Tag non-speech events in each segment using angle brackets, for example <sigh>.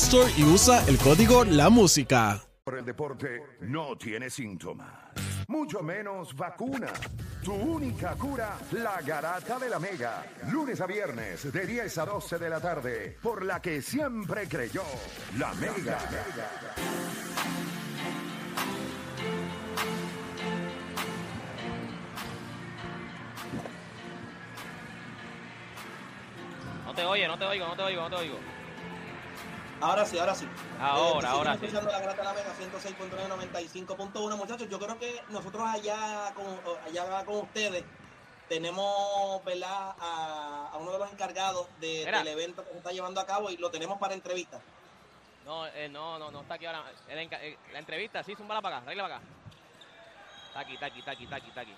Store y usa el código La Música. Por el deporte no tiene síntomas, mucho menos vacuna. Tu única cura, la garata de la Mega. Lunes a viernes de 10 a 12 de la tarde, por la que siempre creyó, la Mega. No te oye, no te oigo, no te oigo, no te oigo. Ahora sí, ahora sí. Ahora, Eh, ahora sí. escuchando la Grata de la Mega 106.9, 95.1, muchachos. Yo creo que nosotros allá con, allá con ustedes tenemos, ¿verdad? A, a uno de los encargados de- del evento que se está llevando a cabo y lo tenemos para entrevista. No, eh, no, no, no está aquí ahora. El eh, la entrevista, sí, zúmbala para acá, arregla para acá. Está aquí, está aquí, está aquí, está aquí, está aquí.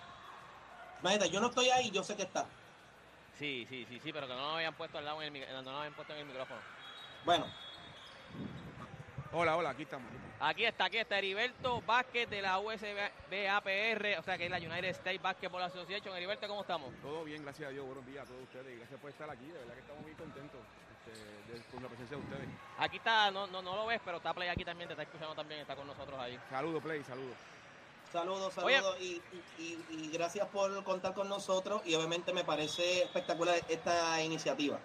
Imagínate, yo no estoy ahí, yo sé que está. Sí, sí, sí, sí, pero que no lo habían puesto al lado en el, no lo habían puesto en el micrófono. Bueno, Hola, hola, aquí estamos. Aquí está, aquí está Heriberto Vázquez de la USBAPR, o sea que es la United States Basketball Association. Heriberto, ¿cómo estamos? Todo bien, gracias a Dios. Buenos días a todos ustedes y gracias por estar aquí. De verdad que estamos muy contentos este, de- con la presencia de ustedes. Aquí está, no, no, no lo ves, pero está Play aquí también, te está escuchando también, está con nosotros ahí. Saludos, Play, saludos. saludos, saludos y, y- y- y gracias por contar con nosotros y obviamente me parece espectacular esta iniciativa.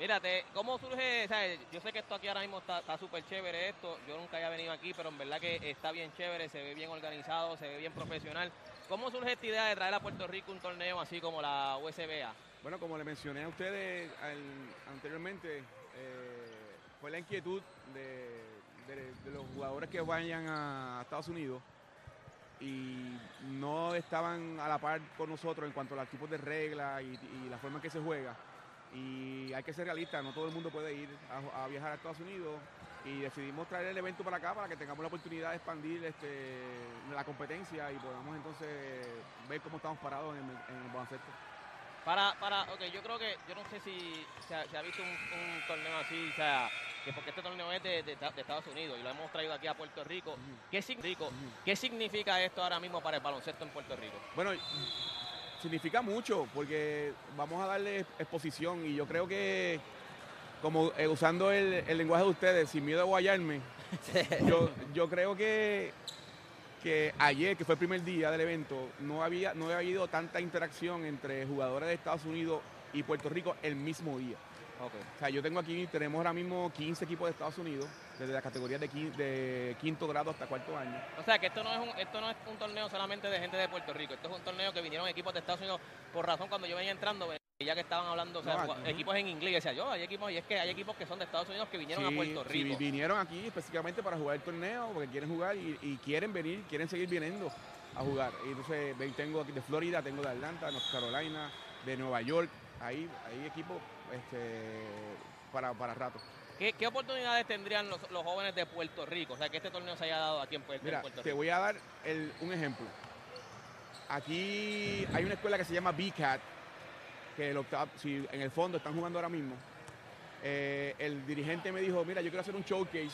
Mírate, ¿cómo surge? o sea, yo sé que esto aquí ahora mismo está súper chévere esto. Yo nunca había venido aquí, pero en verdad que está bien chévere, se ve bien organizado, se ve bien profesional. ¿Cómo surge esta idea de traer a Puerto Rico un torneo así como la USBA? Bueno, como le mencioné a ustedes anteriormente, eh, fue la inquietud de, los jugadores que vayan a Estados Unidos y no estaban a la par con nosotros en cuanto a los tipos de reglas y la forma en que se juega. Y hay que ser realistas, no todo el mundo puede ir a, a viajar a Estados Unidos y decidimos traer el evento para acá para que tengamos la oportunidad de expandir este, la competencia y podamos entonces ver cómo estamos parados en el, en el baloncesto. Para, para, ok, yo creo que, yo no sé si se ha, se ha visto un, un torneo así, o sea, que porque este torneo es de, de- de Estados Unidos y lo hemos traído aquí a Puerto Rico. ¿Qué, significa, ¿Qué significa esto ahora mismo para el baloncesto en Puerto Rico? Bueno, significa mucho porque vamos a darle exposición y yo creo que, como eh, usando el, el lenguaje de ustedes, sin miedo a guayarme, <laughs> yo, yo creo que, que ayer, que fue el primer día del evento, no había, no había habido tanta interacción entre jugadores de Estados Unidos y Puerto Rico el mismo día. O sea, yo tengo aquí, tenemos ahora mismo 15 equipos de Estados Unidos, desde las categorías de, quin- de quinto grado hasta cuarto año. O sea, que esto no es un, esto no es un torneo solamente de gente de Puerto Rico, esto es un torneo que vinieron equipos de Estados Unidos por razón cuando yo venía entrando, ya que estaban hablando, o sea, No, equipos en inglés, decía yo, hay equipos, y es que hay equipos que son de Estados Unidos que vinieron a Sí, Puerto sí, Rico. vinieron aquí específicamente para jugar el torneo, porque quieren jugar y, y quieren venir, quieren seguir viniendo a jugar. Y entonces tengo aquí de Florida, tengo de Atlanta, North Carolina, de Nueva York, ahí hay equipos este, para, para rato. ¿Qué, qué oportunidades tendrían los, los jóvenes de Puerto Rico? O sea, que este torneo se haya dado aquí en, Puerto, en Puerto te Rico. voy a dar el- un ejemplo. Aquí hay una escuela que se llama BCAT, que el octav- si en el fondo están jugando ahora mismo. Eh, el dirigente me dijo, mira, yo quiero hacer un showcase,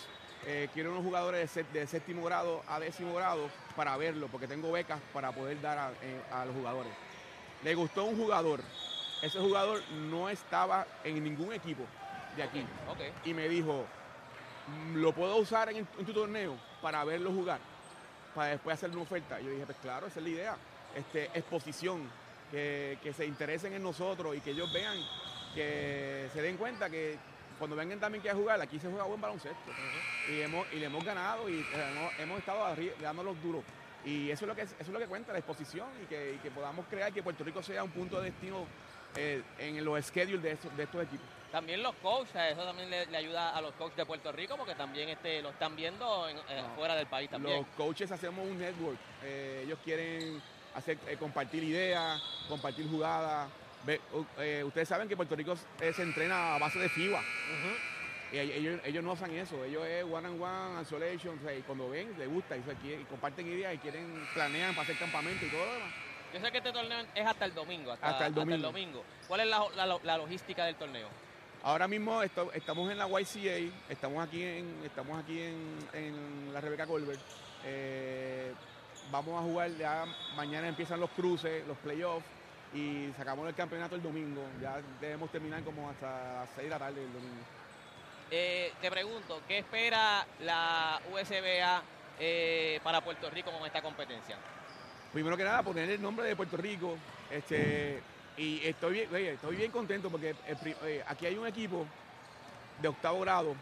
eh, quiero unos jugadores de, de séptimo grado a décimo grado para verlo, porque tengo becas para poder dar a, eh, a los jugadores. Le gustó un jugador, ese jugador no estaba en ningún equipo de aquí y me dijo, "Mm, ¿lo puedo usar en, en tu torneo para verlo jugar? Para después hacerle una oferta. Yo dije, pues claro, esa es la idea. Este, exposición, que, que se interesen en nosotros y que ellos vean que se den cuenta que cuando vengan también que a jugar, aquí se juega buen baloncesto. y, hemos, y le hemos ganado y eh, hemos, hemos estado arriba, dándolos duros. Y eso es lo que, eso es lo que cuenta, la exposición y que, y que podamos crear que Puerto Rico sea un punto de destino eh, en los schedules de, estos- de estos equipos. También los coaches, eso también le, le ayuda a los coaches de Puerto Rico porque también este, lo están viendo en- eh, No. fuera del país también. Los coaches hacemos un network. Eh, ellos quieren hacer, compartir ideas, compartir jugadas. Ve- ustedes saben que Puerto Rico se entrena a base de FIBA. Y e- ellos, ellos no hacen eso. Ellos es one on one, isolation. o sea, y cuando ven, les gusta y, se quieren- y comparten ideas y quieren, planean para hacer campamento y todo lo demás. Yo sé que este torneo es hasta el domingo. Hasta, Hasta el domingo. ¿Cuál es la, la- la logística del torneo? Ahora mismo esto- estamos en la YCA, estamos aquí en, estamos aquí en, en la Rebeca Colbert. Eh, vamos a jugar ya, mañana empiezan los cruces, los playoffs y sacamos el campeonato el domingo. Ya debemos terminar como hasta las 6 de la tarde del domingo. Eh, te pregunto, ¿qué espera la USBA eh, para Puerto Rico con esta competencia? Primero que nada, poner el nombre de Puerto Rico. Este, y estoy bien, oye, estoy bien contento porque el pri- eh, aquí hay un equipo de octavo grado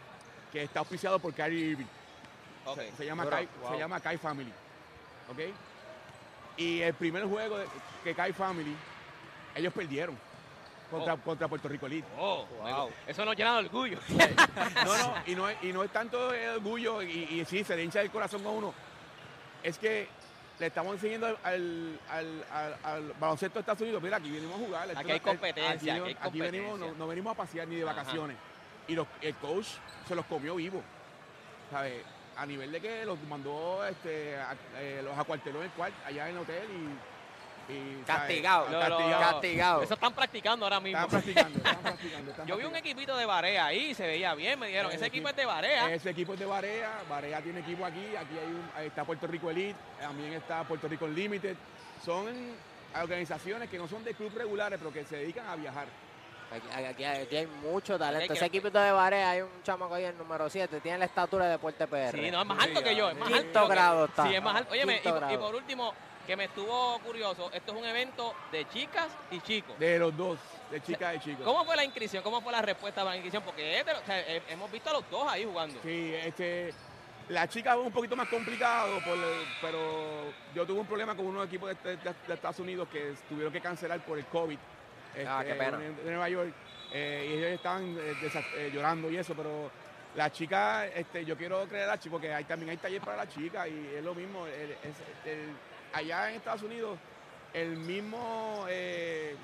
que está auspiciado por Kyrie Irving. Se, se llama. Kai, Wow. se llama Kai Family. ¿Ok? Y el primer juego de- que Kai Family, ellos perdieron contra, Oh. contra Puerto Rico Elite. Oh, Wow. Eso nos llena de orgullo. <laughs> No, no, y no es, y no es tanto el orgullo, y, y sí, se le hincha el corazón a uno. Es que le estamos enseñando al, al, al- al- al baloncesto de Estados Unidos, mira, aquí venimos a jugar. Esto Aquí hay competencia, Aquí, aquí hay aquí venimos, no, venimos a pasear ni de Ajá. vacaciones. Y los- el coach se los comió vivo. ¿sabes? A nivel de que los mandó, este, a- eh, los acuarteló en el cuarto, allá en el hotel y. Castigado. Lo- lo- Castigado. Castigado. Eso están practicando ahora mismo. Estaban practicando, estaban <laughs> practicando. Yo vi un equipito de Barea ahí, se veía bien, me dijeron, Eh, ese equipo es de Barea. Ese equipo es de Barea, Barea tiene equipo aquí, aquí hay un, ahí está Puerto Rico Elite, también está Puerto Rico Unlimited. Son organizaciones que no son de club regulares, pero que se dedican a viajar. Aquí, aquí- aquí hay mucho talento. Que- Ese equipito de Barea, hay un chamaco ahí, el número 7, tiene la estatura de Puerto PR. Sí, no, es más alto que yo, es más Quinto alto. que- grado está. Sí, es más alto. Óyeme, y, y por último, que me estuvo curioso, esto es un evento de chicas y chicos. De los dos, de chicas y chicos. ¿Cómo fue la inscripción? ¿Cómo fue la respuesta para la inscripción? Porque es de lo- o sea, hemos visto a los dos ahí jugando. Sí, este, la chica fue un poquito más complicado, por el- pero yo tuve un problema con unos equipos de, de- de Estados Unidos que tuvieron que cancelar por el COVID. Ah, este, qué pena. En, en Nueva York. eh, y ellos estaban eh, eh, llorando y eso, pero la chica, este, yo quiero creer a la chica, porque hay, también hay taller para la chica y es lo mismo. el- es- el- allá en Estados Unidos, el mismo, eh,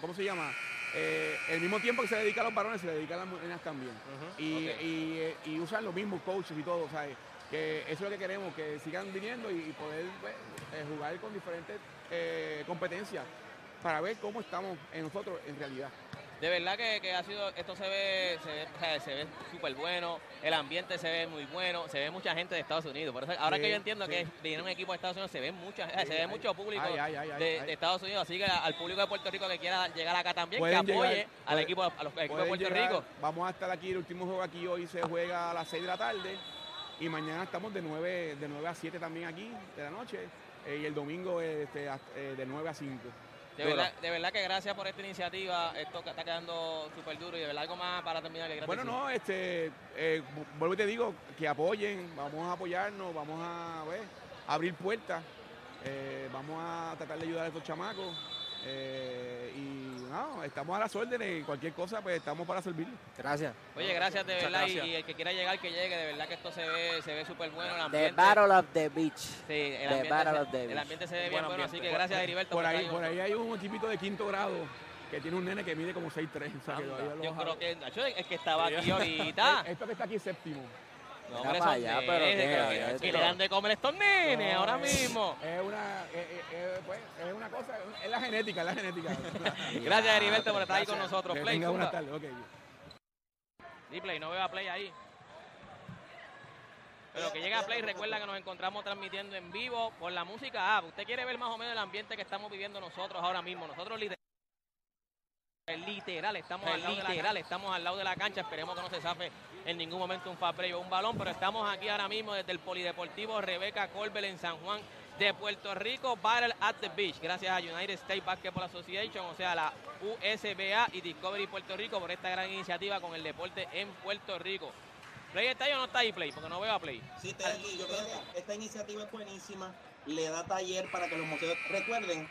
¿cómo se llama? Eh, el mismo tiempo que se dedica a los varones, se le dedica a las mujeres también y, eh, y usan los mismos coaches y todo, ¿sabes? Que eso es lo que queremos, que sigan viniendo y, y poder pues, jugar con diferentes competencias para ver cómo estamos en nosotros en realidad. De verdad que, que ha sido, esto se ve, se ve, o sea, se ve súper bueno, el ambiente se ve muy bueno, se ve mucha gente de Estados Unidos. Por eso, ahora Sí, que yo entiendo sí. que viene un equipo de Estados Unidos, se ve mucha, Sí, se ve hay- mucho público de, Estados Unidos, así que al público de Puerto Rico que quiera llegar acá también, que apoye llegar, al equipo, a los equipos de Puerto llegar, Rico. Vamos a estar aquí, el último juego aquí hoy se juega a las 6 de la tarde y mañana estamos de 9, de 9 a 7 también aquí de la noche eh, y el domingo este, eh, de 9 a 5. De verdad, de verdad que gracias por esta iniciativa, esto que está quedando súper duro y de verdad algo más para terminar. que Bueno, no, este, eh, vu- vuelvo y te digo, que apoyen, vamos a apoyarnos, vamos a ver, abrir puertas, eh, vamos a tratar de ayudar a estos chamacos. eh, estamos a las órdenes, cualquier cosa, pues estamos para servir. Gracias. Oye, gracias de verdad y, gracias. y el que quiera llegar que llegue, de verdad que esto se ve, se ve súper bueno el The ambiente. Battle of the Beach. Sí, el The ambiente, Battle se, of the el Beach. ambiente se ve bien buen bueno, así que gracias Heriberto Por por ahí, por ahí hay un equipito de quinto grado que tiene un nene que mide como 6'3". O sea, que Anda, todavía lo Yo creo que el que estaba aquí <laughs> ahorita. Esto que está aquí es séptimo. No, hombre, para allá, nenes, pero que- que, esto. le dan de comer estos nenes No, ahora es- mismo. Es una, es, es- es, pues, es una cosa, es la genética, es la genética. <laughs> Gracias Heriberto por estar ahí con nosotros. Que Play, tenga buenas tardes, ok. Sí, Play, no veo a Play ahí. Pero que llegue a Play, recuerda que nos encontramos transmitiendo en vivo por la música app. Usted quiere ver más o menos el ambiente que estamos viviendo nosotros ahora mismo. Nosotros literal, literal estamos al lado literal, estamos al lado de la cancha. Esperemos que no se zafe en ningún momento un fast break o un balón, pero estamos aquí ahora mismo desde el Polideportivo Rebeca Colbel en San Juan de Puerto Rico Battle at the Beach, gracias a United States Basketball Association, o sea, la USBA y Discovery Puerto Rico por esta gran iniciativa con el deporte en Puerto Rico. ¿Play está ahí o no está ahí, Play? Porque no veo a Play. Sí, estoy aquí. Yo creo que esta iniciativa es buenísima. Le da taller para que los museos recuerden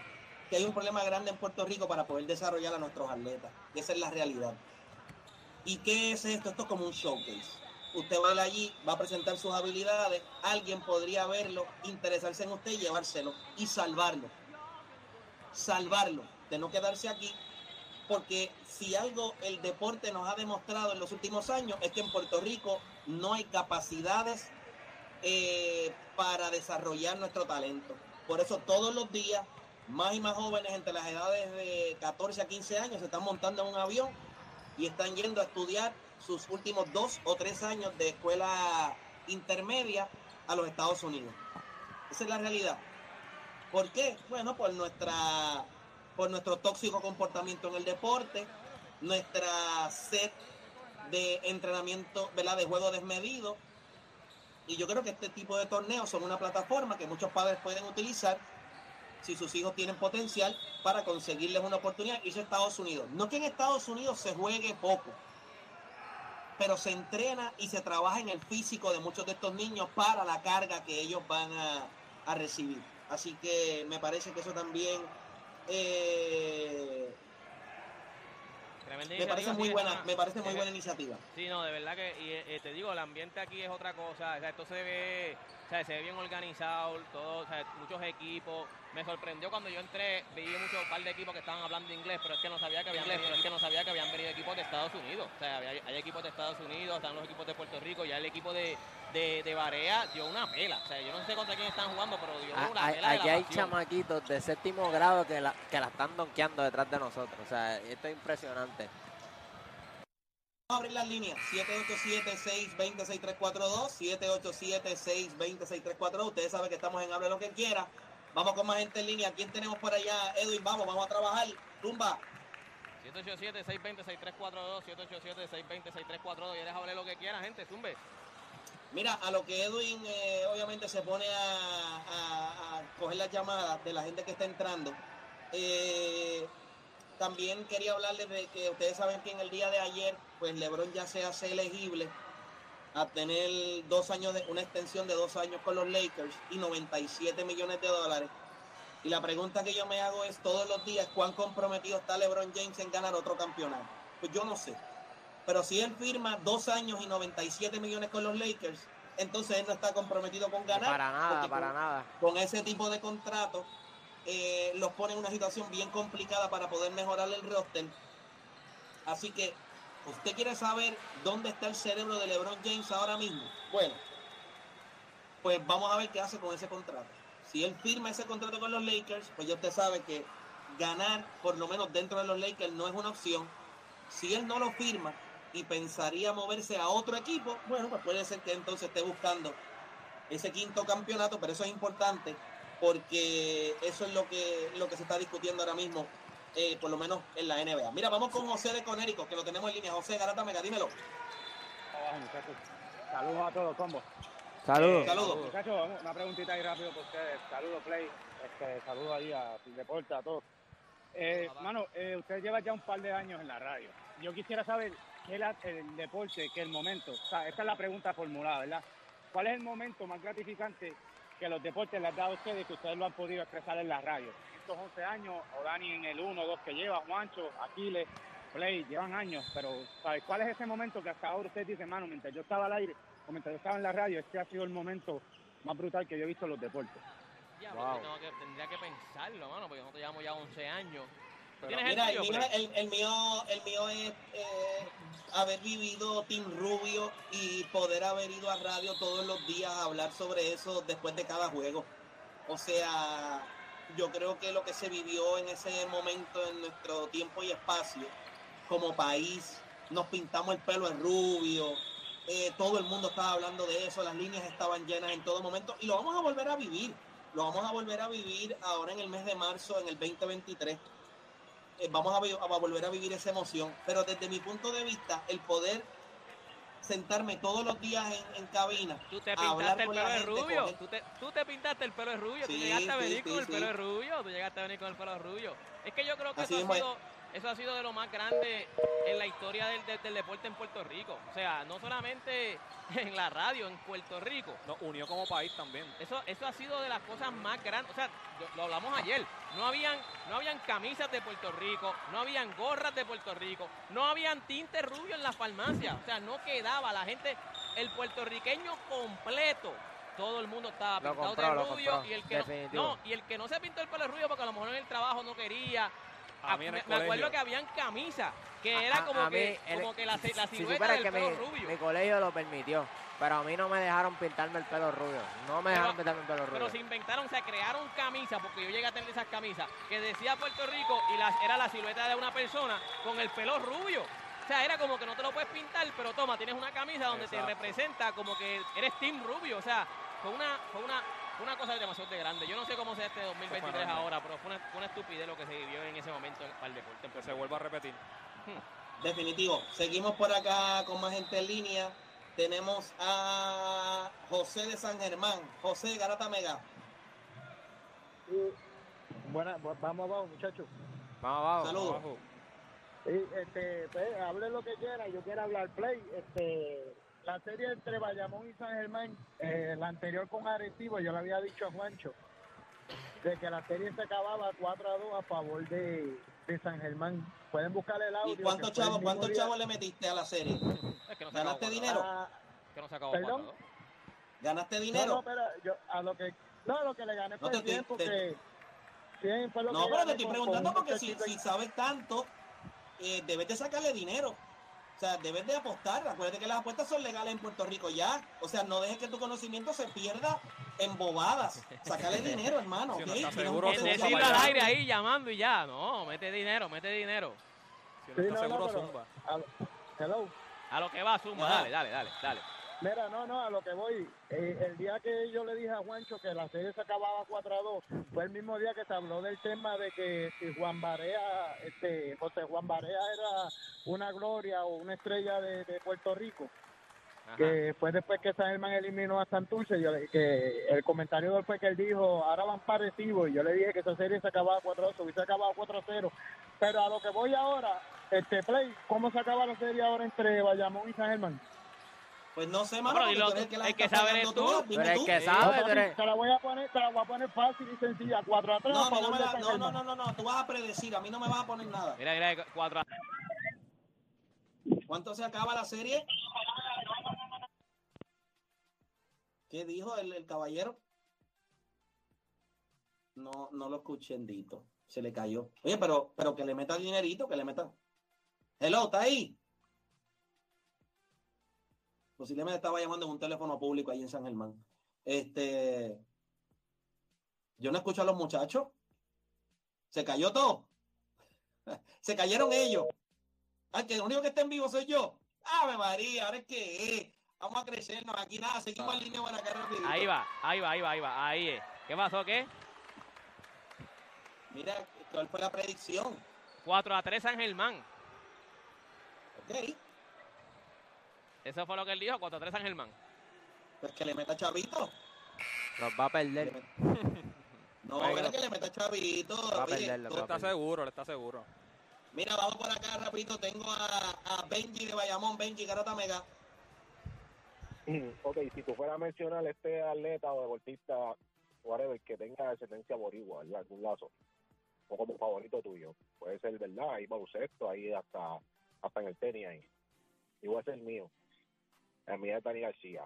que hay un problema grande en Puerto Rico para poder desarrollar a nuestros atletas. Y esa es la realidad. ¿Y qué es esto? Esto es como un showcase. Usted va a allí, va a presentar sus habilidades, alguien podría verlo, interesarse en usted y llevárselo y salvarlo. Salvarlo, de no quedarse aquí, porque si algo el deporte nos ha demostrado en los últimos años es que en Puerto Rico no hay capacidades eh, para desarrollar nuestro talento. Por eso todos los días, más y más jóvenes entre las edades de 14 a 15 años se están montando en un avión y están yendo a estudiar sus últimos dos o tres años de escuela intermedia a los Estados Unidos. Esa es la realidad. ¿Por qué? Bueno, por nuestra por nuestro tóxico comportamiento en el deporte, nuestra sed de entrenamiento, ¿verdad? de juego desmedido. Y yo creo que este tipo de torneos son una plataforma que muchos padres pueden utilizar si sus hijos tienen potencial para conseguirles una oportunidad. Es Estados Unidos. No que en Estados Unidos se juegue poco, pero se entrena y se trabaja en el físico de muchos de estos niños para la carga que ellos van a, a recibir. Así que me parece que eso también eh, me parece muy buena, me parece muy buena iniciativa. Sí, no, de verdad que, y eh, te digo, el ambiente aquí es otra cosa, o sea, esto se ve, o sea, se ve bien organizado, todo, o sea, muchos equipos. Me sorprendió cuando yo entré, vi muchos par de equipos que estaban hablando inglés, pero es que no sabía que habían venido, es que no sabía que habían venido equipos de Estados Unidos. O sea, hay, hay equipos de Estados Unidos, están los equipos de Puerto Rico, ya el equipo de, de, de Barea dio una pela. O sea, yo no sé contra quién están jugando, pero dio Ah, una hay- pela. Aquí hay pasión. chamaquitos de séptimo grado que la, que la están donkeando detrás de nosotros. O sea, esto es impresionante. Vamos a abrir las líneas. 787-620-6342. 787-620-6342. Ustedes saben que estamos en Hable lo que quiera. Vamos con más gente en línea. ¿Quién tenemos por allá? Edwin, vamos, vamos a trabajar. Tumba. 787-620-6342, 787-620-6342. Y eres hablar lo que quieras, gente, zumbe. Mira, a lo que Edwin eh, obviamente se pone a, a- a coger las llamadas de la gente que está entrando. eh, también quería hablarles de que ustedes saben que en el día de ayer, pues LeBron ya se hace elegible a tener dos años de una extensión de dos años con los Lakers y 97 millones de dólares. Y la pregunta que yo me hago es todos los días, ¿cuán comprometido está LeBron James en ganar otro campeonato? Pues yo no sé. Pero si él firma dos años y 97 millones con los Lakers, entonces él no está comprometido con ganar. Para nada, para con, nada. con ese tipo de contrato eh, los pone en una situación bien complicada para poder mejorar el roster. Así que, ¿usted quiere saber dónde está el cerebro de LeBron James ahora mismo? Bueno, pues vamos a ver qué hace con ese contrato. Si él firma ese contrato con los Lakers, pues ya usted sabe que ganar, por lo menos dentro de los Lakers, no es una opción. Si él no lo firma y pensaría moverse a otro equipo, bueno, pues puede ser que entonces esté buscando ese quinto campeonato, pero eso es importante porque eso es lo que, lo que se está discutiendo ahora mismo, eh, por lo menos en la NBA. Mira, vamos con José de Conérico, que lo tenemos en línea. José Garata Mega, dímelo. Abajo, muchachos. Saludos a todos, combo. Saludos. Saludos. Muchachos, vamos, una preguntita ahí rápido por ustedes. Saludos, Play. Este, saludos ahí a Deporte, a todos. Eh, mano, eh, usted lleva ya un par de años en la radio. Yo quisiera saber qué es el deporte, qué el momento. O sea, esta es la pregunta formulada, ¿verdad? ¿Cuál es el momento más gratificante que los deportes les han dado a ustedes que ustedes lo han podido expresar en la radio? Estos 11 años, o Dani en el 1 2 que lleva, Juancho, Aquiles, Play, llevan años, pero ¿sabes cuál es ese momento que hasta ahora usted dice, mano, mientras yo estaba al aire, o mientras yo estaba en la radio, este ha sido el momento más brutal que yo he visto en los deportes? Ya, Wow. que, tendría que pensarlo, mano, porque nosotros llevamos ya 11 años. ¿Tú Pero tienes Mira, el el mío, el, el mío, el mío es eh, haber vivido Team Rubio y poder haber ido a radio todos los días a hablar sobre eso después de cada juego. O sea, yo creo que lo que se vivió en ese momento en nuestro tiempo y espacio, como país, nos pintamos el pelo en rubio, eh, todo el mundo estaba hablando de eso, las líneas estaban llenas en todo momento y lo vamos a volver a vivir. Lo vamos a volver a vivir ahora en el mes de marzo, en el 2023 eh, vamos a, volver a vivir esa emoción. Pero desde mi punto de vista, el poder sentarme todos los días en, en cabina. Tú te pintaste el pelo de rubio. Tú te, tú te pintaste el pelo de rubio. tú llegaste a venir sí, con el pelo de rubio. Tú llegaste a venir con el pelo de rubio. Es que yo creo que Así eso ha, sido, eso ha sido de lo más grande en la historia del, del- del deporte en Puerto Rico. O sea, no solamente <laughs> en la radio, en Puerto Rico. Nos unió como país también. Eso, eso ha sido de las cosas más grandes. O sea, lo, lo hablamos ayer. No habían, no habían camisas de Puerto Rico, no habían gorras de Puerto Rico, no habían tinte rubio en las farmacias. O sea, no quedaba la gente, el puertorriqueño completo. Todo el mundo estaba pintado compró, de rubio y el que no, no, y el que no se pintó el pelo de rubio porque a lo mejor en el trabajo no quería. A mí en me, el me acuerdo que habían camisas que A- era como a que, mí, el- como que la, la Si silueta supieras del que pelo mi, rubio. mi colegio lo permitió, pero a mí no me dejaron pintarme el pelo rubio. No me Pero- dejaron pintarme el pelo rubio. Pero se inventaron, se crearon camisas, porque yo llegué a tener esas camisas, que decía Puerto Rico y las, era la silueta de una persona con el pelo rubio. O sea, era como que no te lo puedes pintar, pero toma, tienes una camisa donde Exacto. te representa como que eres Team Rubio. O sea, fue una, fue una, una cosa demasiado de grande. Yo no sé cómo sea este 2023 grande. ahora, pero una, estupidez lo que se vivió en ese momento para el deporte. Que se vuelva a repetir. Definitivo. Seguimos por acá con más gente en línea. Tenemos a José de San Germán. José Garata Mega. Buena, bu- vamos abajo, muchachos. Vamos abajo. Saludos. Abajo. Sí, este, pues, hable lo que quiera, yo quiero hablar play. Este, la serie entre Bayamón y San Germán, eh, la anterior con Arecibo, yo le había dicho a Juancho de que la serie se acababa 4 a 2 a favor de, de San Germán. Pueden buscar el audio. ¿Y cuántos chavos, cuántos chavos le metiste a la serie? Es que no se acabó ¿Ganaste dinero? Ah, Que no se acabó ¿Perdón? cuatro, ¿no? ¿Ganaste no, no, dinero? pero yo, a lo que, no, lo que le gané No, fue te el tiempo estoy- te- fue lo No, que pero te estoy con- preguntando un porque si, si sabes tanto, eh, debes de sacarle dinero. O sea, debes de apostar. Acuérdate que las apuestas son legales en Puerto Rico ya. O sea, no dejes que tu conocimiento se pierda en bobadas. Sácale <laughs> dinero, hermano. Si ¿ok? no está Tienes un seguro, El decirlo al aire ahí llamando y ya. No, mete dinero, mete dinero. Si no Sí, está no, no, seguro, pero- zumba. a lo- hello. A lo que va, Zumba. Dale, dale, dale, dale. Mira, no, no, a lo que voy. eh, el día que yo le dije a Juancho que la serie se acababa 4 a 2, fue el mismo día que se habló del tema de que si Juan Barea, este, José Juan Barea era una gloria o una estrella de, de Puerto Rico, Ajá. que fue después que San Germán eliminó a Santurce, yo le- que el comentario de él fue que él dijo, ahora van parecidos, y yo le dije que esa serie se acababa 4 a 2, hubiese acabado 4 a 0, pero a lo que voy ahora, este play, ¿cómo se acaba la serie ahora entre Bayamón y San Germán? Pues no sé, No, mano, pero tú tú, el que la el está que sabe pagando eres tú. dime Pero el tú. que sabe, tú te la voy a poner, te la voy a poner fácil y sencilla, 4 a 3 No, no, no, no, no, no, no, tú vas a predecir, a mí no me vas a poner nada. Mira, mira, cuatro a- ¿Cuánto se acaba la serie? ¿Qué dijo el, el caballero? No, no lo escuché, Dito. Se le cayó. Oye, pero, pero que le meta dinerito, que le meta. Hello, ¿está ahí? Posiblemente estaba llamando en un teléfono público ahí en San Germán. Este. Yo no escucho a los muchachos. Se cayó todo. <laughs> Se cayeron ellos. Ah, que el único que está en vivo soy yo. Ave María, ahora es que eh, vamos a crecernos. Aquí nada, seguimos en línea para acá rapidito. Ahí va, ahí va, ahí va, ahí va. Ahí es. ¿Qué pasó? ¿Qué? Mira, ¿cuál fue la predicción? 4 a 3 San Germán. Ok, Eso fue lo que él dijo, 4 a 3 San Germán. pues que le meta chavito. Nos va a Le perder. <laughs> No, mira que le meta chavito. Va a Oye, perderlo, tú- Él está seguro, él está seguro. Mira, vamos por acá rapidito. Tengo a, a Benji de Bayamón. Benji, Garata Mega. Ok, si tú fueras a mencionar este atleta o deportista, whatever, que tenga ascendencia boricua, ¿verdad? algún lazo, o como favorito tuyo, puede ser, ¿verdad? Hay baloncesto, ahí hasta, hasta en el tenis ahí. A ser el mío. El mío es Dani García.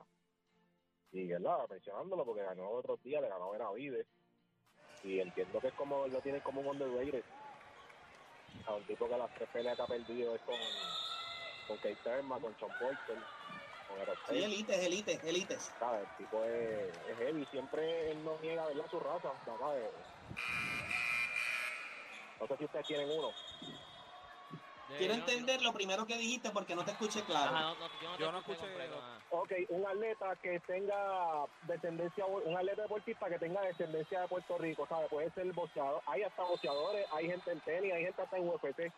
Y, ¿verdad? Mencionándolo porque ganó otros días, le ganó a Benavides. Y entiendo que es como, lo tienen como un underrated. A un tipo que las tres peleas que ha perdido es con, con Keith Thurman, con Sean Porter, con Sí, elites, elites, elites. ¿sabes? El tipo es, es heavy, siempre él no niega, ¿verdad? Su raza, ¿sabes? No sé si ustedes tienen uno. Quiero no- entender lo primero que dijiste porque no te escuché claro. Ajá, no, no, yo no, Yo no escuché completo. Ok, un atleta que tenga descendencia, un atleta deportista que tenga descendencia de Puerto Rico, ¿sabes? Puede ser boxeador, hay hasta boxeadores, hay gente en tenis, hay gente hasta en UFC.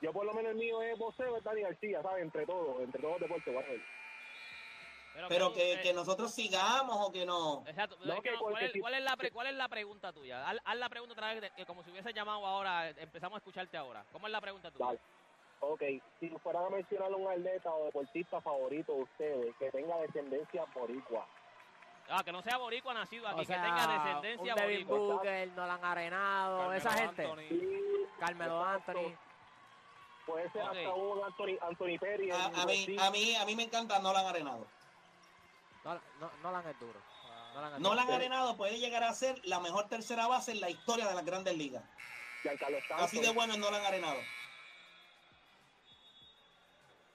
Yo por lo menos el mío es boxeo, es Dani García, ¿sabes? Entre todos, entre todos los deportes, whatever. Pero que, que nosotros sigamos o que no. Exacto. No, que ¿cuál, es, si- cuál es la pre- cuál es la pregunta tuya? Haz, haz la pregunta otra vez, que como si hubiese llamado ahora, empezamos a escucharte ahora. ¿Cómo es la pregunta tuya? Dale. Ok, si fueran a mencionar un atleta o deportista favorito de ustedes que tenga descendencia boricua, Ah, que no sea boricua nacido aquí, O sea, que tenga descendencia un Devin boricua. Booker, Nolan Arenado, Carmelo esa gente. Anthony. Carmelo Exacto. Anthony. puede ser Ok. hasta un Anthony, Anthony Perry. A, mí, a, mí, a mí me encanta Nolan Arenado. Nolan, no, Nolan es duro. Nolan es Nolan duro. Arenado puede llegar a ser la mejor tercera base en la historia de las grandes ligas. Así de bueno es Nolan Arenado.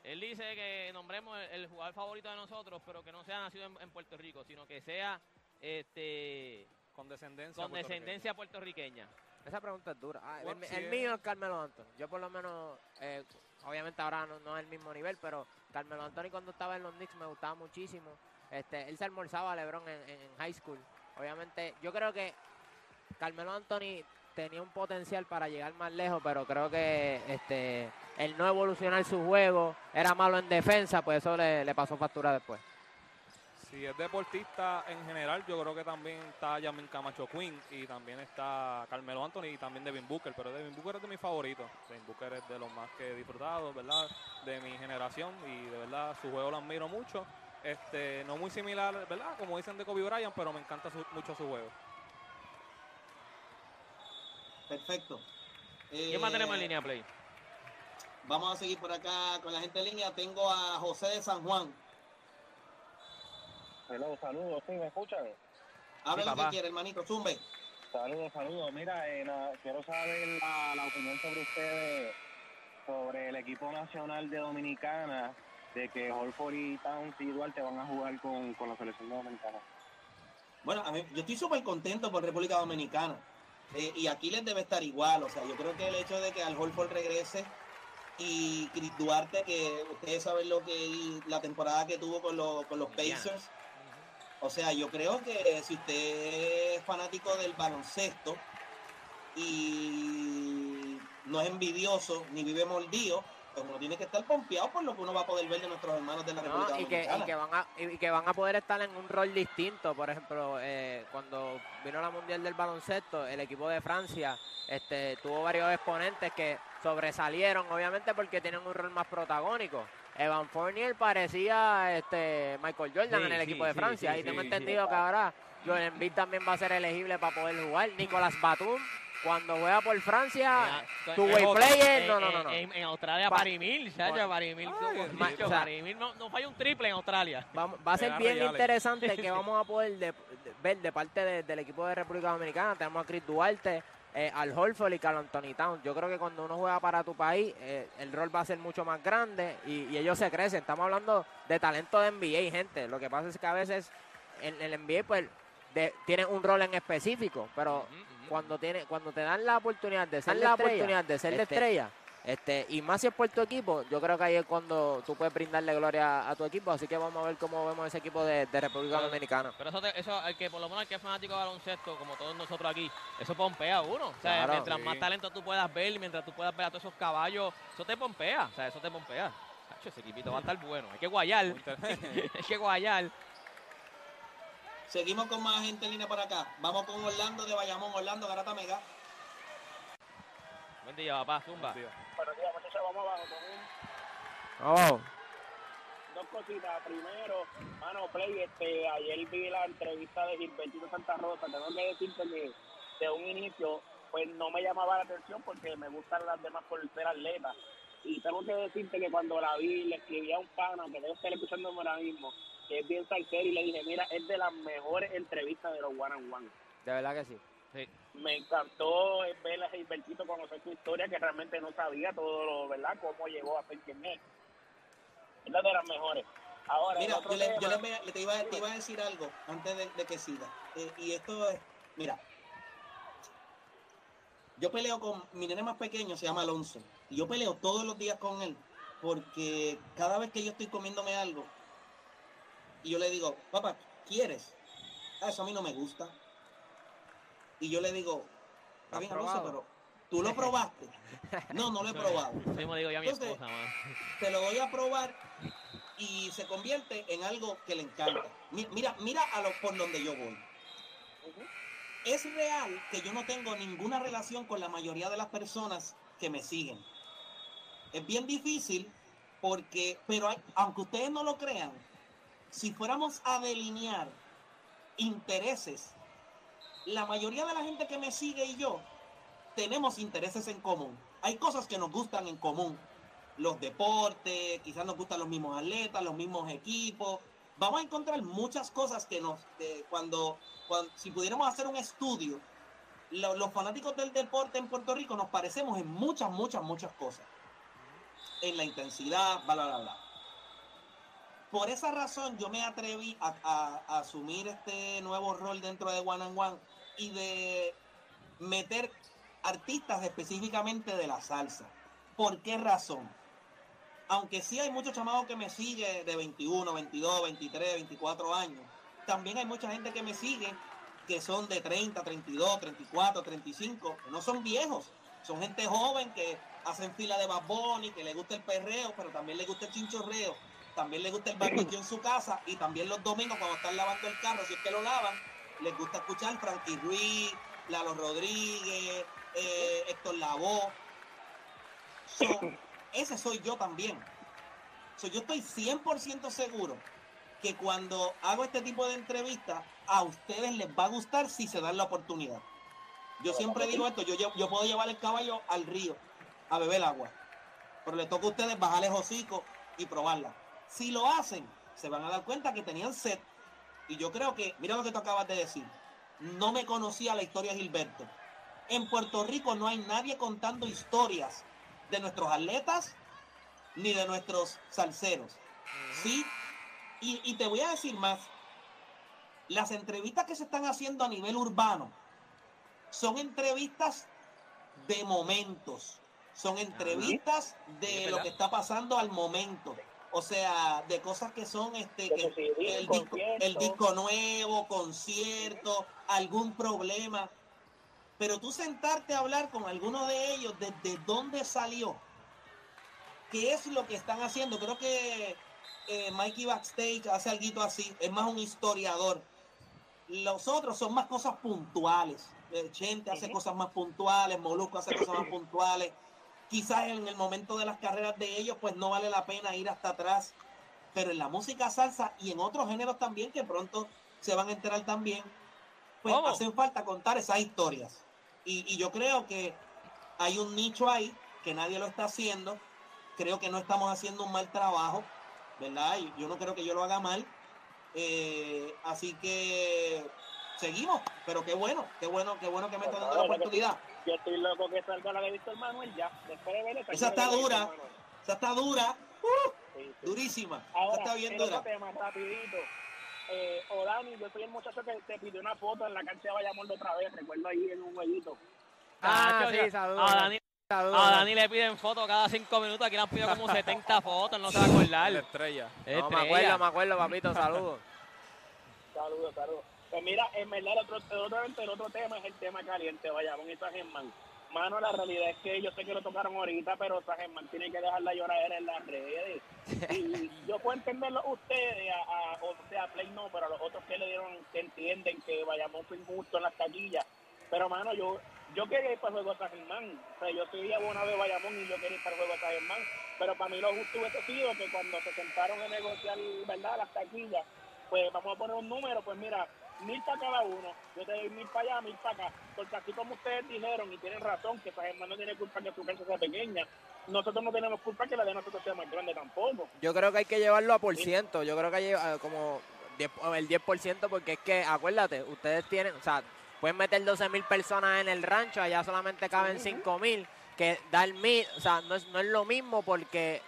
Él dice que nombremos el, el jugador favorito de nosotros, pero que no sea nacido en, en Puerto Rico, sino que sea este Con descendencia. con puertorriqueña. descendencia puertorriqueña. Esa pregunta es dura. Ah, el, mío es Carmelo Anthony. Yo por lo menos, eh, obviamente ahora no, no es el mismo nivel, pero Carmelo Anthony cuando estaba en los Knicks me gustaba muchísimo. Este, él se almorzaba a LeBron en, en high school. Obviamente, yo creo que Carmelo Anthony tenía un potencial para llegar más lejos, pero creo que este, el no evolucionar su juego, era malo en defensa, pues eso le, pasó factura después. Si es deportista en general, yo creo que también está Yamin Camacho Quinn y también está Carmelo Anthony y también Devin Booker, pero Devin Booker es de mis favoritos. Devin Booker es de los más que he disfrutado, ¿verdad? De mi generación y de verdad su juego lo admiro mucho. Este, no muy similar, ¿verdad? Como dicen de Kobe Bryant, pero me encanta mucho su juego. Perfecto. ¿Quién más Eh, tenemos en línea, Play? Vamos a seguir por acá con la gente en línea. Tengo a José de San Juan. Hello, saludos, ¿sí me escuchan? Habla Sí, lo que quiere, hermanito. Zumbe. Saludos, saludos. Mira, eh, na- quiero saber la, la opinión sobre ustedes sobre el equipo nacional de Dominicana, de que Holford y Towns y Duarte van a jugar con, con la selección dominicana. Bueno, a mí, yo estoy súper contento por República Dominicana. Eh, y aquí les debe estar igual. O sea, yo creo que el hecho de que Al Holford regrese y Chris Duarte, que ustedes saben lo que la temporada que tuvo con, los con los. Pacers. O sea, yo creo que si usted es fanático del baloncesto y no es envidioso ni vive mordido, pues uno tiene que estar pompeado por lo que uno va a poder ver de nuestros hermanos de la República y, que, y, Dominicana. que van a, y que van a poder estar en un rol distinto. Por ejemplo, eh, cuando vino la Mundial del Baloncesto, el equipo de Francia este, tuvo varios exponentes que sobresalieron, obviamente porque tienen un rol más protagónico. Evan Fournier parecía este, Michael Jordan Sí, en el sí, equipo de Francia. sí, y tengo entendido que ahora Joel Embiid también va a ser elegible para poder jugar. Nicolás Batum, cuando juega por Francia, tu way player, en- no, no, no. no. En, en Australia, Pa- Parimil, Bueno. Parimil, no, ma- chacho, o sea- Parimil no, no falla un triple en Australia. Vamos- va a ser bien Ray Allen. interesante <laughs> que vamos a poder de- de- ver de parte de- del equipo de República Dominicana. Tenemos a Chris Duarte, eh, al Holford y Carl Anthony Towns. Yo creo que cuando uno juega para tu país, eh, el rol va a ser mucho más grande y, y ellos se crecen. Estamos hablando de talento de NBA, gente. Lo que pasa es que a veces en el NBA pues de- tienen un rol en específico, pero. Cuando tiene cuando te dan la oportunidad de ser Dan la la oportunidad de ser la este- estrella este y más si es por tu equipo yo creo que ahí es cuando tú puedes brindarle gloria a tu equipo así que vamos a ver cómo vemos ese equipo de, de República Pero- Dominicana Pero eso, te- eso el que por lo menos el que es fanático de baloncesto, como todos nosotros aquí, eso pompea a uno. O sea, Claro. mientras Sí. más talento tú puedas ver y mientras tú puedas ver a todos esos caballos, eso te pompea. O sea, eso te pompea. Ese equipito va a estar bueno. Hay que guayar. <laughs> Hay que guayar. Seguimos con más gente en línea para acá. Vamos con Orlando de Bayamón, Orlando Garata Mega. Buen día, papá. Zumba. Buenos días, muchachos, vamos abajo con un oh, dos cositas. Primero, mano, Play, este, ayer vi la entrevista de Gilbertito Santa Rosa. Tengo que decirte que de un inicio, pues no me llamaba la atención porque me gustan las demás por ser atleta. Y tengo que decirte que cuando la vi, le escribí a un pana que debe estar escuchándome ahora mismo, que es bien salsero, y le dije, mira, es de las mejores entrevistas de los One and One. de verdad que sí Me encantó ver a Gilbertito conocer su historia, que realmente no sabía todo lo, ¿verdad? Cómo llegó a ser quien es. Es la de las mejores. Ahora, Mira, yo, le, tema- yo le voy a- le te, iba, te iba a decir algo antes de, de que siga. Eh, y esto es, mira, yo peleo con mi nene más pequeño, se llama Alonso. Y yo peleo todos los días con él. Porque cada vez que yo estoy comiéndome algo, y yo le digo, papá, ¿quieres? Ah, eso a mí no me gusta. Y yo le digo, está ¿Has bien, Alonso, pero tú lo probaste. No, no lo he <laughs> probado. Eso mismo digo yo a mi Entonces, esposa, man. te lo voy a probar y se convierte en algo que le encanta. Mi- Mira, mira a lo por donde yo voy. Es real que yo no tengo ninguna relación con la mayoría de las personas que me siguen. Es bien difícil porque, pero hay- aunque ustedes no lo crean, si fuéramos a delinear intereses, la mayoría de la gente que me sigue y yo tenemos intereses en común. Hay cosas que nos gustan en común. Los deportes, quizás nos gustan los mismos atletas, los mismos equipos. Vamos a encontrar muchas cosas que nos, cuando, cuando, si pudiéramos hacer un estudio, lo- los fanáticos del deporte en Puerto Rico nos parecemos en muchas, muchas, muchas cosas. En la intensidad, bla, bla, bla. Por esa razón yo me atreví a, asumir este nuevo rol dentro de One and One y de meter artistas específicamente de la salsa. ¿Por qué razón? Aunque sí hay muchos chamados que me siguen de 21, 22, 23, 24 años, también hay mucha gente que me sigue que son de 30, 32, 34, 35, que no son viejos, son gente joven que hacen fila de Bad Bunny, que le gusta el perreo, pero también le gusta el chinchorreo, también le gusta el barbecue en su casa y también los domingos cuando están lavando el carro, si es que lo lavan, les gusta escuchar Frankie Ruiz, Lalo Rodríguez, eh, Héctor Lavoe. So, <laughs> ese soy yo también. So, yo estoy 100% seguro que cuando hago este tipo de entrevistas, a ustedes les va a gustar si se dan la oportunidad. Yo siempre digo esto, yo, yo puedo llevar el caballo al río a beber agua, pero le toca a ustedes bajarles hocico y probarla. Si lo hacen, se van a dar cuenta que tenían sed. Y yo creo que, mira lo que tú acabas de decir, no me conocía la historia de Gilberto. En Puerto Rico no hay nadie contando historias de nuestros atletas ni de nuestros salseros. Sí, y, y te voy a decir más. Las entrevistas que se están haciendo a nivel urbano son entrevistas de momentos. Son entrevistas de lo que está pasando al momento. O sea, de cosas que son este que- el, disco, el disco nuevo, concierto, algún problema. Pero tú sentarte a hablar con alguno de ellos desde dónde salió, qué es lo que están haciendo. Creo que eh, Mikey Backstage hace algo así, es más un historiador. Los otros son más cosas puntuales. Eh, Chente hace cosas más puntuales, Molusco hace cosas más puntuales. Quizás en el momento de las carreras de ellos, pues no vale la pena ir hasta atrás. Pero en la música salsa y en otros géneros también, que pronto se van a enterar también, pues hacen falta contar esas historias. Y, y yo creo que hay un nicho ahí que nadie lo está haciendo. Creo que no estamos haciendo un mal trabajo, ¿verdad? Yo no creo que yo lo haga mal. Eh, así que seguimos, pero qué bueno, qué bueno, qué bueno que me está dando la oportunidad. Yo estoy loco que salga la de Víctor Manuel ya. Después de ver Esa está dura, esa está dura, uh, durísima, esa Ahora, está bien dura. tema, rapidito. Eh, Odani, yo soy el muchacho que te pidió una foto en la cancha de Bayamón de otra vez, recuerdo ahí en un jueguito. Ah, Tacho, sí, saludos. A Dani, a Dani le piden fotos cada cinco minutos. Aquí le han pedido como 70 <laughs> fotos. No se va a acordar. La estrella. No, me Estrella. acuerdo, me acuerdo, papito, saludos. Saludos, saludos. Pues mira, en verdad, el otro, el otro, el otro tema es el tema caliente, Bayamón y San Germán. Mano, la realidad es que yo sé que lo tocaron ahorita, pero San Germán tiene que dejar la lloradera en las redes. Y yo puedo entenderlo ustedes, a, a- o sea, a Play no, pero a los otros que le dieron, que entienden que Bayamón fue injusto en las taquillas. Pero, mano, yo yo quería ir para el juego de San Germán. O sea, yo soy abonado de Bayamón y yo quería ir para el juego de San Germán. Pero para mí lo justo hubiese sido que cuando se sentaron a negociar, ¿verdad?, las taquillas, pues vamos a poner un número, pues mira, mil para cada uno. Yo te doy mil para allá, mil para acá. Porque así como ustedes dijeron y tienen razón, que San Germán no tiene culpa que su cancha sea pequeña, nosotros no tenemos culpa que la de nosotros sea más grande tampoco. Yo creo que hay que llevarlo a por ciento. Yo creo que hay eh, como 10 el 10% porque es que, acuérdate, ustedes tienen, o sea, pueden meter 12 mil personas en el rancho, allá solamente caben 5 mil, que dar mil, o sea, no es, no es lo mismo porque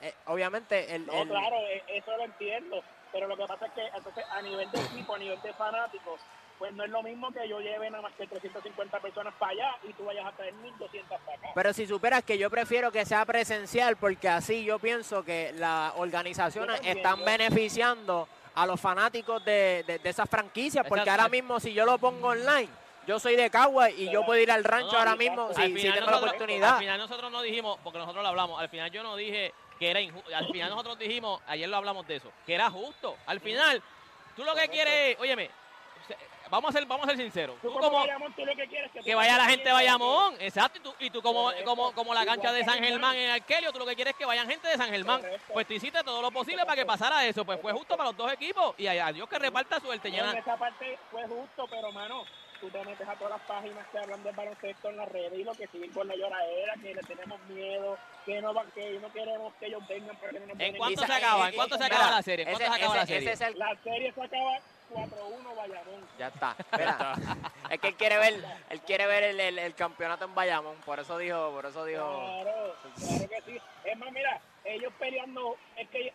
eh, obviamente el, No, el- claro, e- eso lo entiendo. Pero lo que pasa es que entonces a nivel de equipo, a nivel de fanáticos, pues no es lo mismo que yo lleve nada más que 350 personas para allá y tú vayas a traer 1200 para acá. Pero si superas que yo prefiero que sea presencial porque así yo pienso que las organizaciones están beneficiando a los fanáticos de, de, de esas franquicias porque Exacto. ahora mismo si yo lo pongo online, yo soy de Cagua y yo puedo ir al rancho No, no, ahora mismo si, tengo la oportunidad. Al final nosotros no dijimos, porque nosotros lo hablamos, al final yo no dije que era injusto. Al final nosotros dijimos, ayer lo hablamos de eso, que era justo. Al final, tú lo que quieres, óyeme, vamos a ser, vamos a ser sinceros. Tú Tú como Bayamón, tú lo que quieres es que, que vaya la gente de Bayamón, exacto, y tú, y tú como, Correcto. como, como la cancha de San Germán en Arkelio, tú lo que quieres es que vayan gente de San Germán. Correcto. Pues tú hiciste todo lo posible para que pasara eso, pues fue justo para los dos equipos y a Dios que reparta suerte. En Llena, esa parte fue justo, pero mano, tú te metes a todas las páginas que hablan del baloncesto en las redes y lo que siguen con la lloradera, que le tenemos miedo, que no van, que no queremos que ellos vengan porque no nos ¿En cuánto se acaba? ¿En cuánto se acaba la serie? ¿En cuánto ese- se acaba la serie? ese es el La serie se acaba 4-1 Bayamón. Ya está. <laughs> Mira, <laughs> es que él quiere ver, él quiere ver el, el- el campeonato en Bayamón, por eso dijo, por eso dijo. Claro, claro que sí. Es más, mira, ellos peleando, es que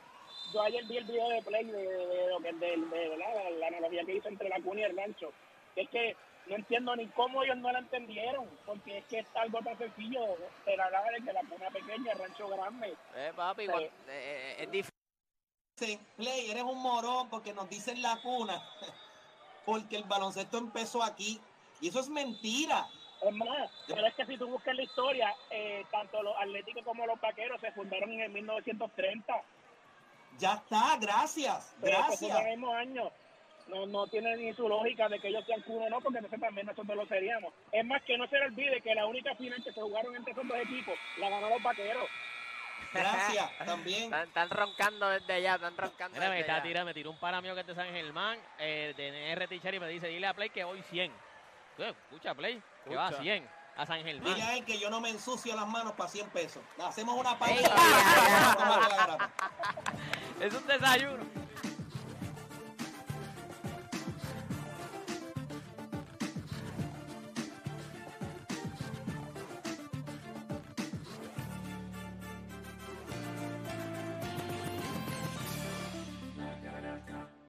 yo ayer vi el video de play de, de, de lo que de, de- la, la analogía que hizo entre la cuna y el rancho. Que es que no entiendo ni cómo ellos no la entendieron, porque es que es algo tan sencillo. Pero hablaba de que la cuna pequeña, el rancho grande. Eh, papi, Sí. eh, eh, es difícil. Play, eres un morón porque nos dicen la cuna. <laughs> Porque el baloncesto empezó aquí. Y eso es mentira. Es más, pero es que si tú buscas la historia, eh, tanto los atléticos como los vaqueros se fundaron en el 1930. Ya está, gracias. Pero fue Gracias. el mismo año. No, no tiene ni su lógica de que ellos sean cuno o no, porque entonces también nosotros lo seríamos. Es más, que no se le olvide que la única final que se jugaron entre esos dos equipos la ganó los vaqueros. Gracias, <laughs> también. Están, están roncando desde allá, están roncando Mira, me, está allá. tira- me tiró un pana mío que es de San Germán, eh, de NR Teacher, y me dice, dile a Play que hoy 100. Tú, Escucha, Play, que va a Escucha. 100, a San Germán. Dile a él que yo no me ensucio las manos para 100 pesos. Hacemos una pausa. <laughs> Es un desayuno.